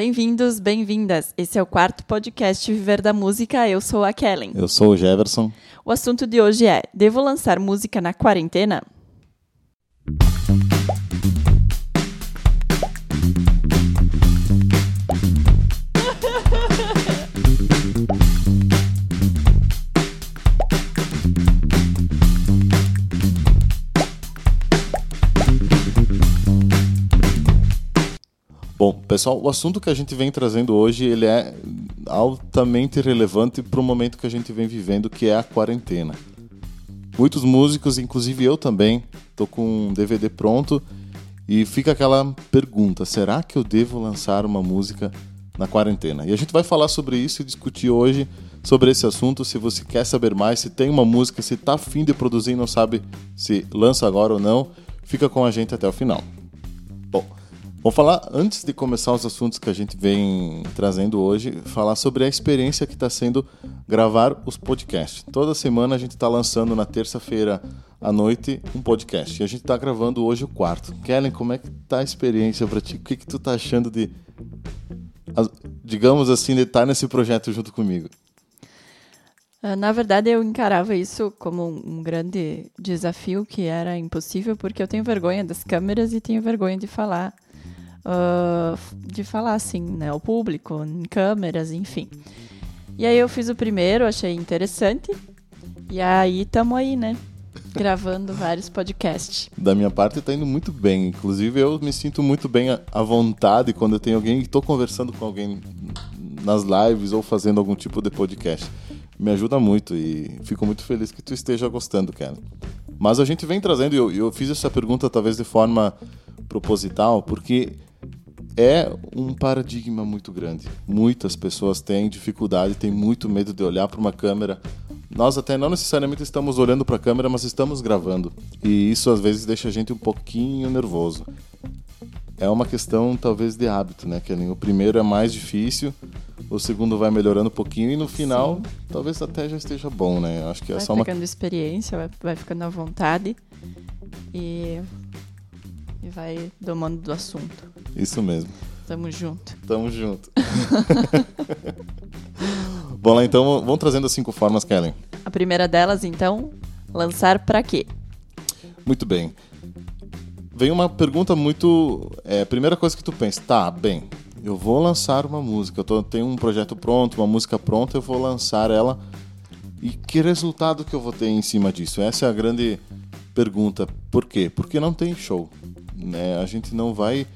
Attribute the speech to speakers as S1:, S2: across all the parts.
S1: Bem-vindos, bem-vindas. Esse é o quarto podcast Viver da Música. Eu sou a Kellen.
S2: Eu sou o Jefferson.
S1: O assunto de hoje é: devo lançar música na quarentena?
S2: Pessoal, o assunto que a gente vem trazendo hoje ele é altamente relevante para o momento que a gente vem vivendo, que é a quarentena. Muitos músicos, inclusive eu também, estou com um DVD pronto e fica aquela pergunta: será que eu devo lançar uma música na quarentena? E a gente vai falar sobre isso e discutir hoje sobre esse assunto. Se você quer saber mais, se tem uma música, se está afim de produzir e não sabe se lança agora ou não, fica com a gente até o final. Vou falar, antes de começar os assuntos que a gente vem trazendo hoje, falar sobre a experiência que está sendo gravar os podcasts. Toda semana a gente está lançando na terça-feira à noite um podcast. E a gente está gravando hoje o quarto. Kellen, como é que tá a experiência para ti? O que, que tu tá achando de, digamos assim, de estar nesse projeto junto comigo?
S1: Ah, na verdade, eu encarava isso como um grande desafio que era impossível, porque eu tenho vergonha das câmeras e tenho vergonha de falar uh, de falar assim, né, ao público, em câmeras, enfim. E aí eu fiz o primeiro, achei interessante. E aí tamo aí, né? Gravando vários podcasts.
S2: Da minha parte tá indo muito bem. Inclusive eu me sinto muito bem à vontade quando eu tenho alguém e estou conversando com alguém nas lives ou fazendo algum tipo de podcast. Me ajuda muito e fico muito feliz que tu esteja gostando, cara. Mas a gente vem trazendo, e eu, eu fiz essa pergunta talvez de forma proposital, porque é um paradigma muito grande. Muitas pessoas têm dificuldade, têm muito medo de olhar para uma câmera. Nós até não necessariamente estamos olhando para a câmera, mas estamos gravando. E isso às vezes deixa a gente um pouquinho nervoso. É uma questão talvez de hábito, né, Kelly? O primeiro é mais difícil, o segundo vai melhorando um pouquinho e no final Sim. talvez até já esteja bom, né?
S1: Acho
S2: que é
S1: vai
S2: só uma.
S1: Vai ficando experiência, vai, vai ficando à vontade. E e vai domando do assunto.
S2: Isso mesmo.
S1: Tamo junto.
S2: Tamo junto. Bom, lá então, vamos trazendo as cinco formas, Kellen.
S1: A primeira delas, então, lançar para quê?
S2: Muito bem. Vem uma pergunta muito. É, primeira coisa que tu pensa, tá, bem, eu vou lançar uma música, eu tô, tenho um projeto pronto, uma música pronta, eu vou lançar ela. E que resultado que eu vou ter em cima disso? Essa é a grande pergunta. Por quê? Porque não tem show né? A gente não vai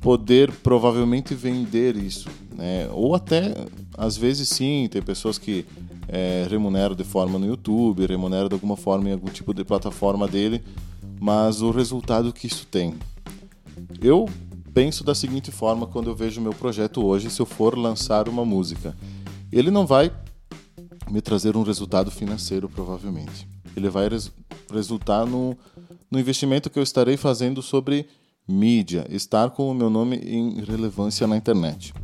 S2: poder provavelmente vender isso, né? Ou até às vezes sim, tem pessoas que é, remuneram de forma no YouTube, remuneram de alguma forma em algum tipo de plataforma dele, mas o resultado que isso tem. Eu penso da seguinte forma quando eu vejo meu projeto hoje, se eu for lançar uma música, ele não vai me trazer um resultado financeiro provavelmente. Ele vai res resultar no no investimento que eu estarei fazendo sobre mídia, estar com o meu nome em relevância na internet.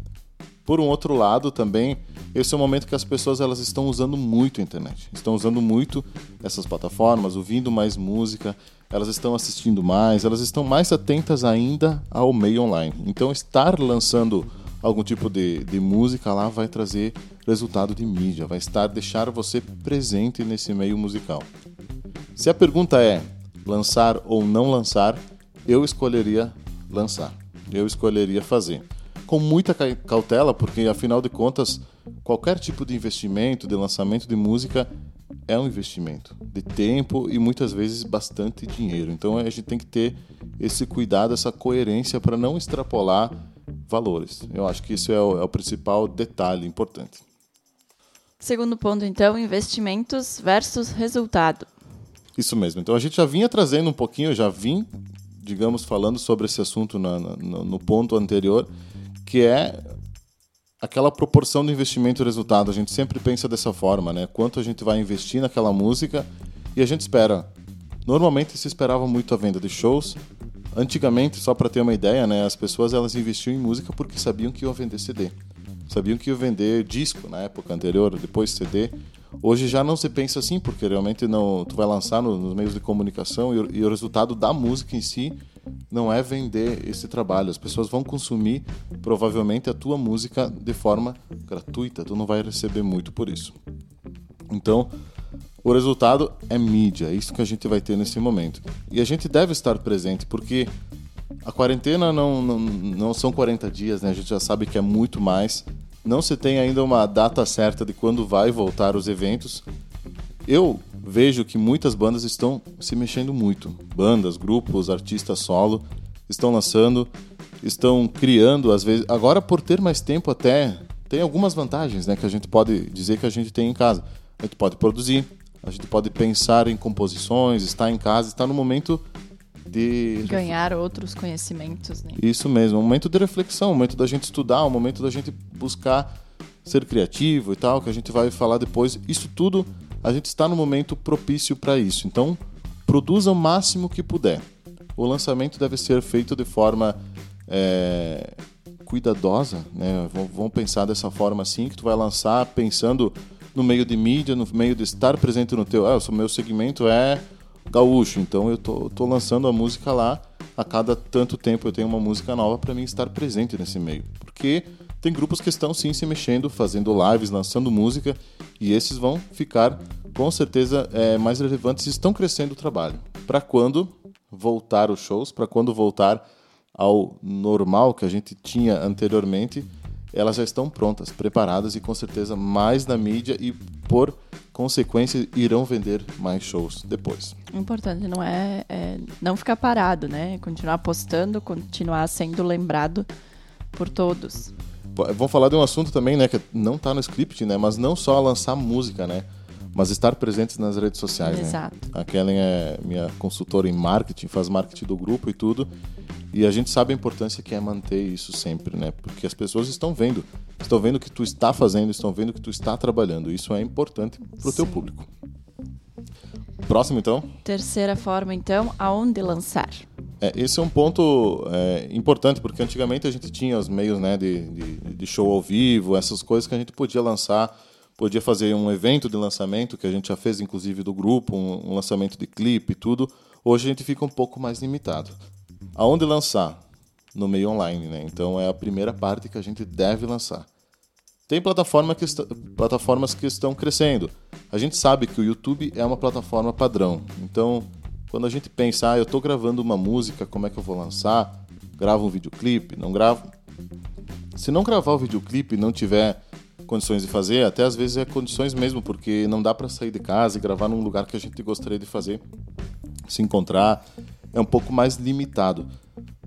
S2: Por um outro lado, também, esse é o momento que as pessoas elas estão usando muito a internet. Estão usando muito essas plataformas, ouvindo mais música, elas estão assistindo mais, elas estão mais atentas ainda ao meio online. Então, estar lançando algum tipo de, de música lá vai trazer resultado de mídia, vai estar deixar você presente nesse meio musical. Se a pergunta é lançar ou não lançar, eu escolheria lançar. Eu escolheria fazer. Com muita cautela, porque afinal de contas, qualquer tipo de investimento, de lançamento de música, é um investimento de tempo e muitas vezes bastante dinheiro. Então a gente tem que ter esse cuidado, essa coerência para não extrapolar valores. Eu acho que isso é o, é o principal detalhe importante.
S1: Segundo ponto, então, investimentos versus resultado.
S2: Isso mesmo. Então a gente já vinha trazendo um pouquinho, já vim, digamos, falando sobre esse assunto na, na, no ponto anterior, que é aquela proporção do investimento e resultado. A gente sempre pensa dessa forma, né? Quanto a gente vai investir naquela música e a gente espera. Normalmente se esperava muito a venda de shows. Antigamente, só para ter uma ideia, né, as pessoas elas investiam em música porque sabiam que iam vender CD. Sabiam que iam vender disco na época anterior, depois CD. Hoje já não se pensa assim, porque realmente não, tu vai lançar no, nos meios de comunicação e, e, o resultado da música em si não é vender esse trabalho. As pessoas vão consumir provavelmente a tua música de forma gratuita, tu não vai receber muito por isso. Então, o resultado é mídia, é isso que a gente vai ter nesse momento. E a gente deve estar presente, porque a quarentena não, não, não são 40 dias, né? A gente já sabe que é muito mais. Não se tem ainda uma data certa de quando vai voltar os eventos. Eu vejo que muitas bandas estão se mexendo muito. Bandas, grupos, artistas solo estão lançando, estão criando, às vezes. Agora, por ter mais tempo, até tem algumas vantagens, né? Que a gente pode dizer que a gente tem em casa. A gente pode produzir, a gente pode pensar em composições, estar em casa, estar no momento de
S1: ganhar outros conhecimentos, né?
S2: Isso mesmo, um momento de reflexão, um momento da gente estudar, um momento da gente buscar ser criativo e tal, que a gente vai falar depois. Isso tudo a gente está no momento propício para isso. Então, produza o máximo que puder. O lançamento deve ser feito de forma é, cuidadosa, né? Vamos pensar dessa forma assim, que tu vai lançar pensando no meio de mídia, no meio de estar presente no teu... Ah, o meu segmento é gaúcho, então eu tô, tô lançando a música lá, a cada tanto tempo eu tenho uma música nova para mim estar presente nesse meio. Porque tem grupos que estão sim se mexendo, fazendo lives, lançando música, e esses vão ficar com certeza é, mais relevantes e estão crescendo o trabalho. Para quando voltar os shows, para quando voltar ao normal que a gente tinha anteriormente, elas já estão prontas, preparadas e com certeza mais na mídia e por consequência irão vender mais shows depois.
S1: Importante não é, é não ficar parado, né? Continuar postando, continuar sendo lembrado por todos.
S2: Vamos falar de um assunto também, né, que não está no script, né, mas não só lançar música, né, mas estar presentes nas redes sociais,
S1: Exato.
S2: né. A Kellen é minha consultora em marketing, faz marketing do grupo e tudo, e a gente sabe a importância que é manter isso sempre, né, porque as pessoas estão vendo, estão vendo o que tu está fazendo, estão vendo o que tu está trabalhando, isso é importante para o teu público. Próximo, então.
S1: Terceira forma, então, aonde lançar?
S2: É, esse é um ponto é, importante, porque antigamente a gente tinha os meios né, de, de, de, show ao vivo, essas coisas que a gente podia lançar, podia fazer um evento de lançamento, que a gente já fez inclusive do grupo, um, um lançamento de clipe e tudo. Hoje a gente fica um pouco mais limitado. Aonde lançar? No meio online, né? Então é a primeira parte que a gente deve lançar. Tem plataforma que plataformas que estão crescendo. A gente sabe que o YouTube é uma plataforma padrão. Então, quando a gente pensa, ah, eu estou gravando uma música, como é que eu vou lançar? Gravo um videoclipe? Não gravo? Se não gravar o videoclipe e não tiver condições de fazer, até às vezes é condições mesmo, porque não dá para sair de casa e gravar num lugar que a gente gostaria de fazer, se encontrar, é um pouco mais limitado.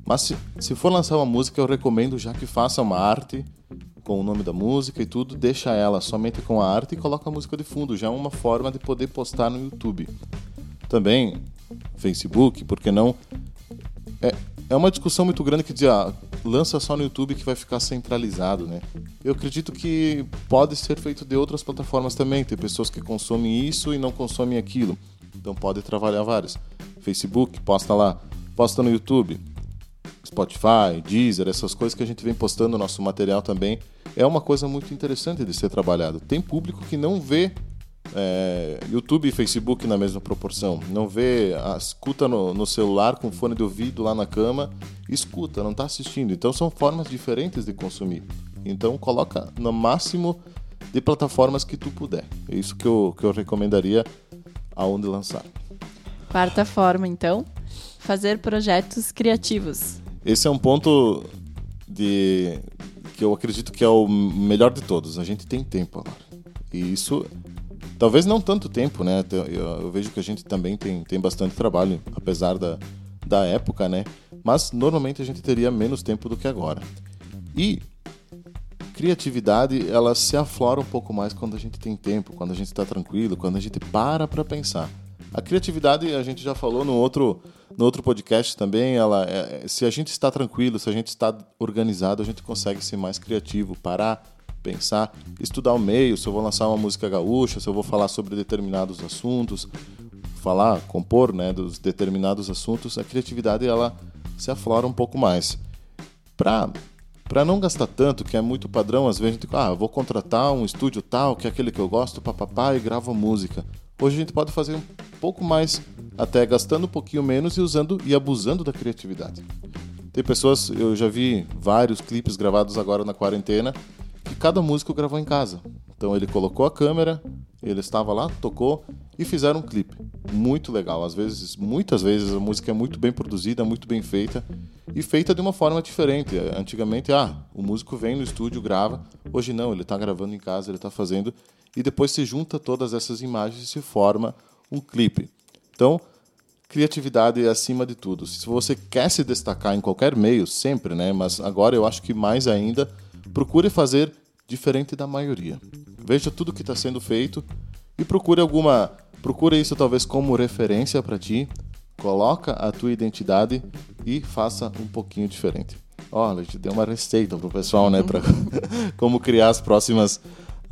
S2: Mas se, se for lançar uma música, eu recomendo já que faça uma arte com o nome da música e tudo, deixa ela somente com a arte e coloca a música de fundo. Já é uma forma de poder postar no YouTube. Também, Facebook, porque não? É, é uma discussão muito grande que diz, ah, lança só no YouTube que vai ficar centralizado, né? Eu acredito que pode ser feito de outras plataformas também. Tem pessoas que consomem isso e não consomem aquilo. Então pode trabalhar várias. Facebook, posta lá. Posta no YouTube Spotify, Deezer, essas coisas que a gente vem postando no nosso material também, é uma coisa muito interessante de ser trabalhado. Tem público que não vê é, YouTube e Facebook na mesma proporção. Não vê, a, escuta no, no, celular com fone de ouvido lá na cama, escuta, não está assistindo. Então são formas diferentes de consumir. Então coloca no máximo de plataformas que tu puder. É isso que eu, que eu recomendaria aonde lançar.
S1: Quarta forma, então, fazer projetos criativos.
S2: Esse é um ponto de que eu acredito que é o melhor de todos. A gente tem tempo agora. E isso, talvez não tanto tempo, né? Eu, eu vejo que a gente também tem, tem bastante trabalho, apesar da, da época, né? Mas normalmente a gente teria menos tempo do que agora. E criatividade, ela se aflora um pouco mais quando a gente tem tempo, quando a gente está tranquilo, quando a gente para para pensar. A criatividade, a gente já falou no outro, no outro podcast também, ela é, se a gente está tranquilo, se a gente está organizado, a gente consegue ser mais criativo, parar, pensar, estudar o meio, se eu vou lançar uma música gaúcha, se eu vou falar sobre determinados assuntos, falar, compor, né, dos determinados assuntos, a criatividade ela se aflora um pouco mais. Para para não gastar tanto, que é muito padrão, às vezes a gente, ah, vou contratar um estúdio tal, que é aquele que eu gosto, papapá, e gravo música. Hoje a gente pode fazer um pouco mais, até gastando um pouquinho menos e usando e abusando da criatividade. Tem pessoas, eu já vi vários clipes gravados agora na quarentena, que cada músico gravou em casa. Então ele colocou a câmera, ele estava lá, tocou e fizeram um clipe. Muito legal. Às vezes, muitas vezes a música é muito bem produzida, muito bem feita e feita de uma forma diferente. Antigamente, ah, o músico vem no estúdio, grava. Hoje não, ele está gravando em casa, ele está fazendo e depois se junta todas essas imagens e se forma um clipe. Então, criatividade é acima de tudo. Se você quer se destacar em qualquer meio, sempre, né? Mas agora eu acho que mais ainda, procure fazer diferente da maioria. Veja tudo que está sendo feito e procure alguma, procure isso talvez como referência para ti. Coloca a tua identidade e faça um pouquinho diferente. Olha, a gente deu uma receita pro pessoal, né, para como criar as próximas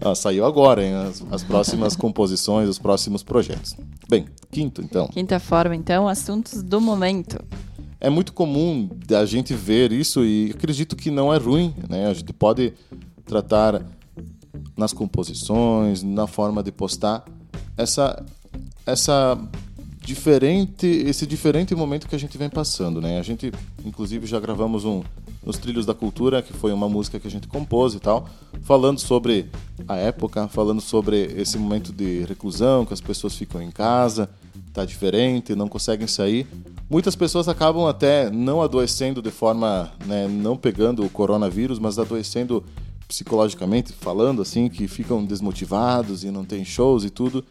S2: ah, saiu agora, hein? As, as próximas composições, os próximos projetos. Bem, quinto, então.
S1: Quinta forma, então, assuntos do momento.
S2: É muito comum a gente ver isso e acredito que não é ruim, né? A gente pode tratar nas composições, na forma de postar essa essa diferente esse diferente momento que a gente vem passando, né? A gente inclusive já gravamos um nos Trilhos da Cultura, que foi uma música que a gente compôs e tal, falando sobre a época, falando sobre esse momento de reclusão, que as pessoas ficam em casa, tá diferente, não conseguem sair. Muitas pessoas acabam até não adoecendo de forma, né, não pegando o coronavírus, mas adoecendo psicologicamente, falando assim, que ficam desmotivados e não tem shows e tudo.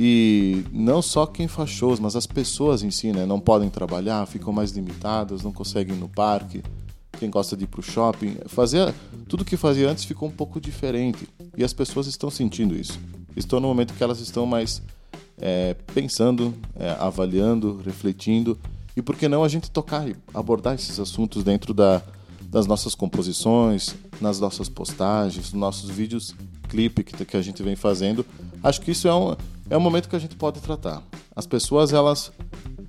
S2: E não só quem faz shows, mas as pessoas em si, né, não podem trabalhar, ficam mais limitadas, não conseguem ir no parque, quem gosta de ir para o shopping. Fazer tudo que fazia antes ficou um pouco diferente e as pessoas estão sentindo isso. Estão no momento que elas estão mais é, pensando, é, avaliando, refletindo e por que não a gente tocar e abordar esses assuntos dentro da, das nossas composições, nas nossas postagens, nos nossos vídeos clipe que, que a gente vem fazendo. Acho que isso é um, é um momento que a gente pode tratar. As pessoas elas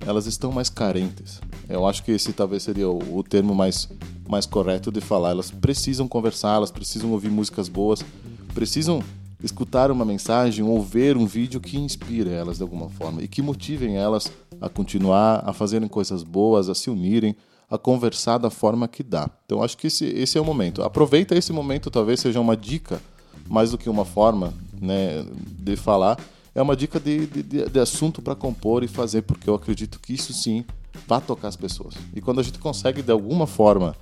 S2: elas estão mais carentes. Eu acho que esse talvez seria o, o termo mais mais correto de falar. Elas precisam conversar, elas precisam ouvir músicas boas, precisam escutar uma mensagem ou ver um vídeo que inspire elas de alguma forma e que motivem elas a continuar, a fazerem coisas boas, a se unirem, a conversar da forma que dá. Então acho que esse, esse é o momento. Aproveita esse momento, talvez seja uma dica mais do que uma forma né, de falar. É uma dica de, de, de assunto para compor e fazer, porque eu acredito que isso sim vai tocar as pessoas. E quando a gente consegue de alguma forma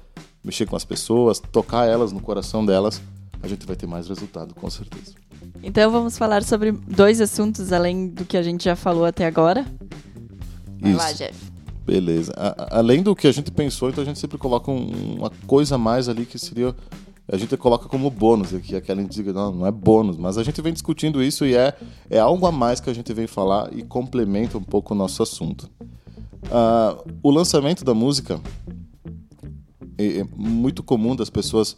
S2: mexer com as pessoas, tocar elas no coração delas, a gente vai ter mais resultado, com certeza.
S1: Então vamos falar sobre dois assuntos além do que a gente já falou até agora. Vai
S2: Isso.
S1: lá, Jeff.
S2: Beleza. A, além do que a gente pensou, então a gente sempre coloca um, uma coisa a mais ali que seria. A gente coloca como bônus aqui, aquela diga, não, não é bônus, mas a gente vem discutindo isso e é, é algo a mais que a gente vem falar e complementa um pouco o nosso assunto. Uh, o lançamento da música é, é muito comum das pessoas.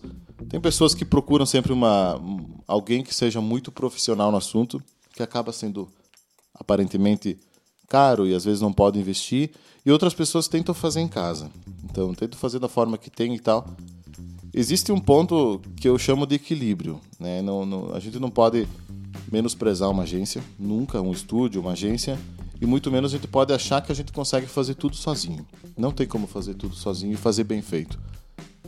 S2: Tem pessoas que procuram sempre uma alguém que seja muito profissional no assunto, que acaba sendo aparentemente caro e às vezes não pode investir, e outras pessoas tentam fazer em casa. Então, tentam fazer da forma que tem e tal. Existe um ponto que eu chamo de equilíbrio, né? Não, não, a gente não pode menosprezar uma agência, nunca um estúdio, uma agência, e muito menos a gente pode achar que a gente consegue fazer tudo sozinho. Não tem como fazer tudo sozinho e fazer bem feito.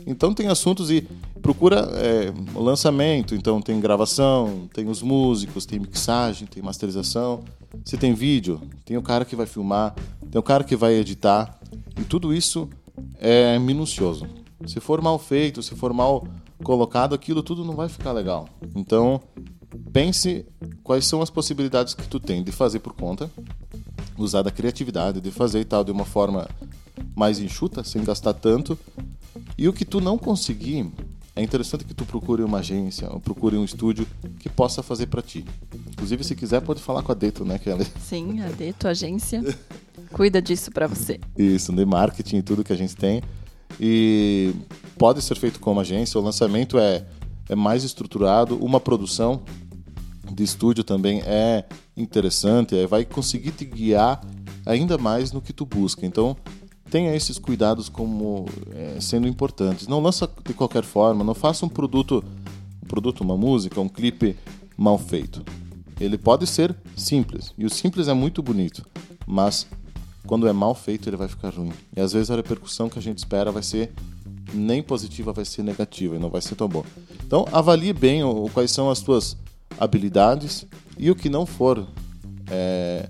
S2: Então tem assuntos e procura é, lançamento, então tem gravação, tem os músicos, tem mixagem, tem masterização. Se tem vídeo, tem o cara que vai filmar, tem o cara que vai editar. E tudo isso é minucioso. Se for mal feito, se for mal colocado, aquilo tudo não vai ficar legal. Então pense quais são as possibilidades que tu tem de fazer por conta usar da criatividade, de fazer e tal de uma forma mais enxuta, sem gastar tanto. E o que tu não conseguir, é interessante que tu procure uma agência, ou procure um estúdio que possa fazer para ti. Inclusive, se quiser, pode falar com a Deto, né, Kelly?
S1: Sim, a Deto Agência cuida disso para você.
S2: Isso, de marketing e tudo que a gente tem. E pode ser feito como agência, o lançamento é, é mais estruturado, uma produção de estúdio também é interessante, é, vai conseguir te guiar ainda mais no que tu busca. Então, tenha esses cuidados como é, sendo importantes. Não lança de qualquer forma, não faça um produto, um produto, uma música, um clipe mal feito. Ele pode ser simples, e o simples é muito bonito, mas quando é mal feito ele vai ficar ruim. E às vezes a repercussão que a gente espera vai ser nem positiva, vai ser negativa e não vai ser tão bom. Então avalie bem o, quais são as suas habilidades e o que não for é,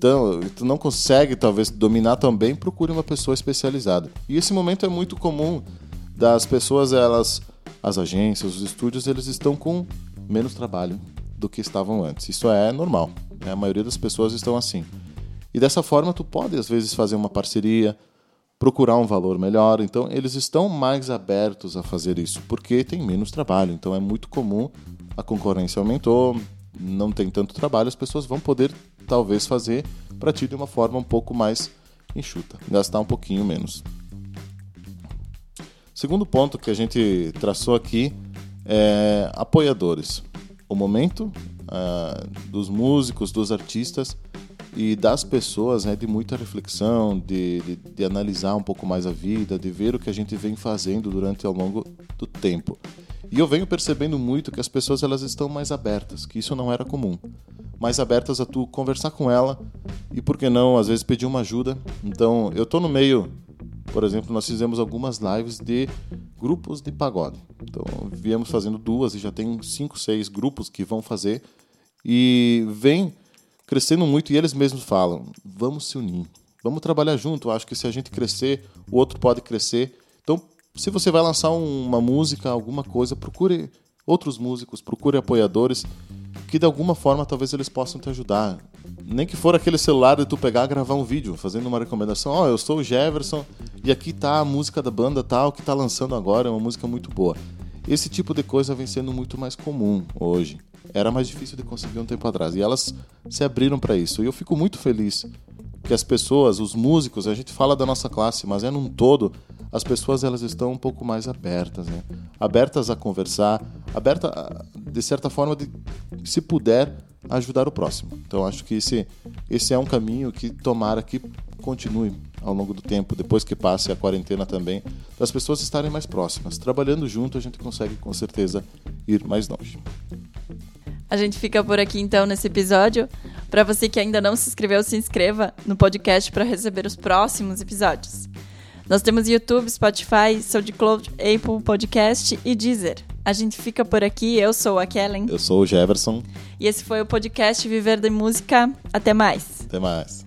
S2: tão, tu não consegue talvez dominar tão bem, procure uma pessoa especializada. E esse momento é muito comum das pessoas, elas, as agências, os estúdios, eles estão com menos trabalho do que estavam antes. Isso é normal. Né? A maioria das pessoas estão assim. E dessa forma tu pode às vezes fazer uma parceria, procurar um valor melhor. Então eles estão mais abertos a fazer isso porque tem menos trabalho. Então é muito comum a concorrência aumentou, não tem tanto trabalho, as pessoas vão poder talvez fazer para ti de uma forma um pouco mais enxuta, gastar um pouquinho menos. Segundo ponto que a gente traçou aqui é apoiadores. O momento uh, dos músicos, dos artistas e das pessoas é de muita reflexão, de, de, de, analisar um pouco mais a vida, de ver o que a gente vem fazendo durante ao longo do tempo. E eu venho percebendo muito que as pessoas elas estão mais abertas, que isso não era comum. Mais abertas a tu conversar com ela e por que não, às vezes pedir uma ajuda. Então, eu tô no meio, por exemplo, nós fizemos algumas lives de grupos de pagode. Então, viemos fazendo duas e já tem cinco, seis grupos que vão fazer e vem crescendo muito e eles mesmos falam: "Vamos se unir. Vamos trabalhar junto. Acho que se a gente crescer, o outro pode crescer." Então, se você vai lançar uma música, alguma coisa, procure outros músicos, procure apoiadores que de alguma forma talvez eles possam te ajudar. Nem que for aquele celular de tu pegar e gravar um vídeo, fazendo uma recomendação. Ó, oh, eu sou o Jefferson e aqui tá a música da banda tal que tá lançando agora, é uma música muito boa. Esse tipo de coisa vem sendo muito mais comum hoje. Era mais difícil de conseguir um tempo atrás. E elas se abriram para isso. E eu fico muito feliz que as pessoas, os músicos, a gente fala da nossa classe, mas é num todo, as pessoas elas estão um pouco mais abertas, né? Abertas a conversar, aberta de certa forma de, se puder, ajudar o próximo. Então acho que esse esse é um caminho que tomara que continue ao longo do tempo, depois que passe a quarentena também, das pessoas estarem mais próximas. Trabalhando junto, a gente consegue com certeza ir mais longe.
S1: A gente fica por aqui então nesse episódio. Para você que ainda não se inscreveu, se inscreva no podcast para receber os próximos episódios. Nós temos YouTube, Spotify, SoundCloud, Apple Podcast e Deezer. A gente fica por aqui. Eu sou a Kellen.
S2: Eu sou o Jefferson.
S1: E esse foi o podcast Viver de Música. Até mais.
S2: Até mais.